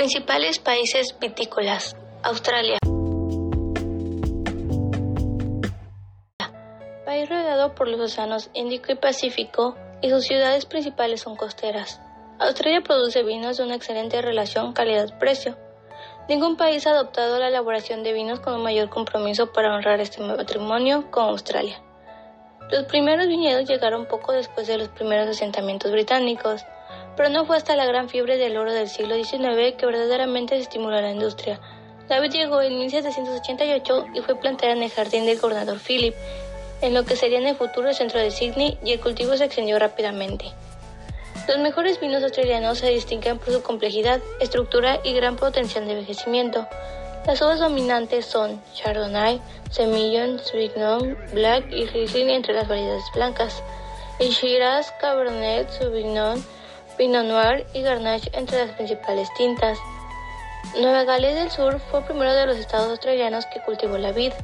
Principales países vitícolas. Australia. País rodeado por los océanos Índico y Pacífico y sus ciudades principales son costeras. Australia produce vinos de una excelente relación calidad-precio. Ningún país ha adoptado la elaboración de vinos con un mayor compromiso para honrar este matrimonio con Australia. Los primeros viñedos llegaron poco después de los primeros asentamientos británicos, pero no fue hasta la gran fiebre del oro del siglo XIX que verdaderamente se estimuló la industria. David llegó en 1788 y fue plantada en el jardín del gobernador Philip, en lo que sería en el futuro el centro de Sydney, y el cultivo se extendió rápidamente. Los mejores vinos australianos se distinguen por su complejidad, estructura y gran potencial de envejecimiento. Las uvas dominantes son Chardonnay, Semillon, Sauvignon, Black y Riesling entre las variedades blancas, y Shiraz, Cabernet Sauvignon, Pinot Noir y Garnache entre las principales tintas. Nueva Gales del Sur fue primero de los estados australianos que cultivó la vid.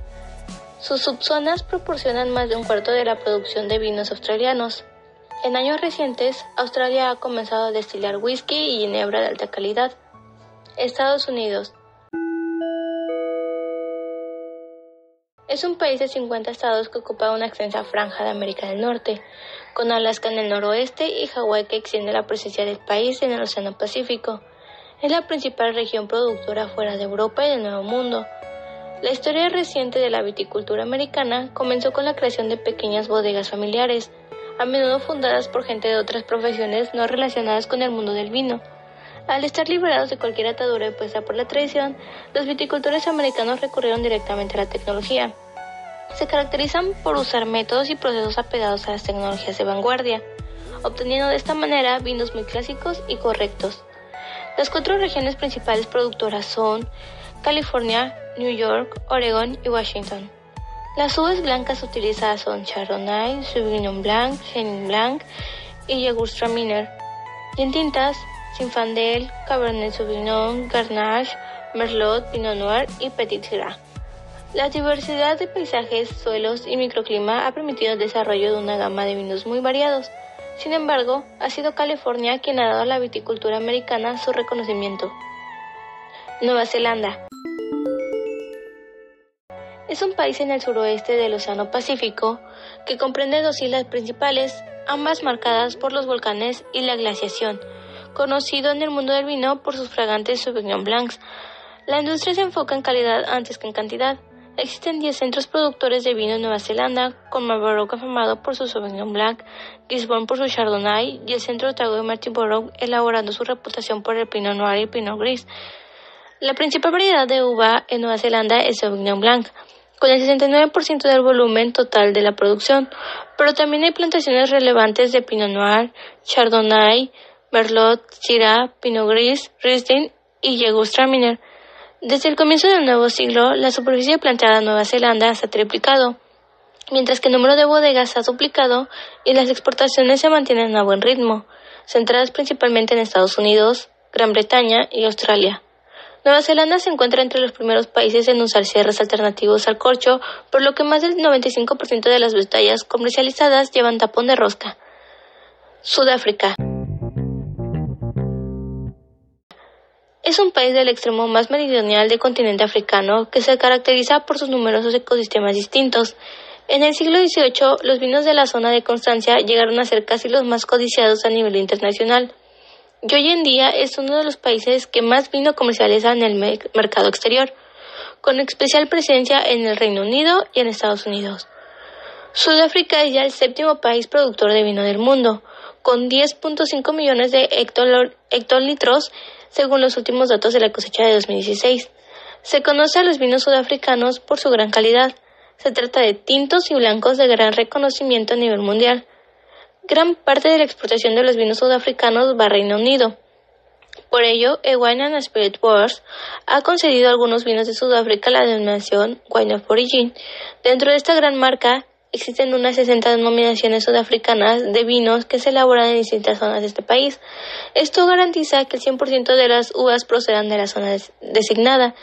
Sus subzonas proporcionan más de un cuarto de la producción de vinos australianos. En años recientes, Australia ha comenzado a destilar whisky y ginebra de alta calidad. Estados Unidos. Es un país de 50 estados que ocupa una extensa franja de América del Norte, con Alaska en el noroeste y Hawái que extiende la presencia del país en el Océano Pacífico. Es la principal región productora fuera de Europa y del Nuevo Mundo. La historia reciente de la viticultura americana comenzó con la creación de pequeñas bodegas familiares, a menudo fundadas por gente de otras profesiones no relacionadas con el mundo del vino. Al estar liberados de cualquier atadura impuesta por la tradición, los viticultores americanos recurrieron directamente a la tecnología. Se caracterizan por usar métodos y procesos apegados a las tecnologías de vanguardia, obteniendo de esta manera vinos muy clásicos y correctos. Las cuatro regiones principales productoras son California, New York, Oregon y Washington. Las uvas blancas utilizadas son Chardonnay, Sauvignon Blanc, Chenin Blanc y Jägermeister. Y en tintas, Zinfandel, Cabernet Sauvignon, Garnache, Merlot, Pinot Noir y Petit Gras. La diversidad de paisajes, suelos y microclima ha permitido el desarrollo de una gama de vinos muy variados. Sin embargo, ha sido California quien ha dado a la viticultura americana su reconocimiento. Nueva Zelanda. Es un país en el suroeste del Océano Pacífico que comprende dos islas principales, ambas marcadas por los volcanes y la glaciación, conocido en el mundo del vino por sus fragantes Sauvignon Blancs. La industria se enfoca en calidad antes que en cantidad. Existen 10 centros productores de vino en Nueva Zelanda, con Marlborough afamado por su Sauvignon Blanc, Gisborne por su Chardonnay y el centro de trago de Martinborough elaborando su reputación por el Pinot Noir y Pinot Gris. La principal variedad de uva en Nueva Zelanda es Sauvignon Blanc con el 69% del volumen total de la producción, pero también hay plantaciones relevantes de Pinot Noir, Chardonnay, Merlot, Syrah, Pinot Gris, Riesling y Jägermeister. Desde el comienzo del nuevo siglo, la superficie plantada en Nueva Zelanda se ha triplicado, mientras que el número de bodegas ha duplicado y las exportaciones se mantienen a buen ritmo, centradas principalmente en Estados Unidos, Gran Bretaña y Australia. Nueva Zelanda se encuentra entre los primeros países en usar cierres alternativos al corcho, por lo que más del 95% de las botellas comercializadas llevan tapón de rosca. Sudáfrica. Es un país del extremo más meridional del continente africano que se caracteriza por sus numerosos ecosistemas distintos. En el siglo XVIII, los vinos de la zona de Constancia llegaron a ser casi los más codiciados a nivel internacional y hoy en día es uno de los países que más vino comercializa en el mercado exterior, con especial presencia en el Reino Unido y en Estados Unidos. Sudáfrica es ya el séptimo país productor de vino del mundo, con 10.5 millones de hectolitros según los últimos datos de la cosecha de 2016. Se conoce a los vinos sudafricanos por su gran calidad. Se trata de tintos y blancos de gran reconocimiento a nivel mundial Gran parte de la exportación de los vinos sudafricanos va a Reino Unido. Por ello, el Wine and Spirit Wars ha concedido a algunos vinos de Sudáfrica la denominación Wine of Origin. Dentro de esta gran marca existen unas 60 denominaciones sudafricanas de vinos que se elaboran en distintas zonas de este país. Esto garantiza que el 100% de las uvas procedan de la zona designada.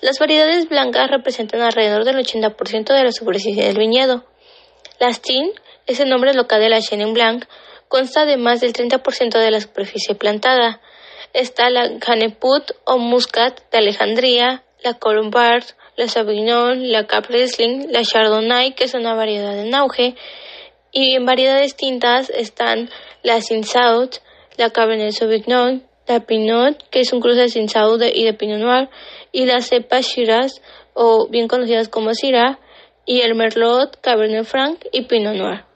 Las variedades blancas representan alrededor del 80% de la superficie del viñedo. Las TIN es el nombre local de la Chenin Blanc, consta de más del 30% de la superficie plantada. está la Caneput o Muscat de Alejandría, la Colombard, la Sauvignon, la Cap la Chardonnay, que es una variedad en auge, y en variedades distintas están la Cinsault, la Cabernet Sauvignon, la Pinot, que es un cruce de Cinsault y de Pinot Noir, y las cepas Shiraz, o bien conocidas como Syrah, y el Merlot, Cabernet Franc y Pinot Noir.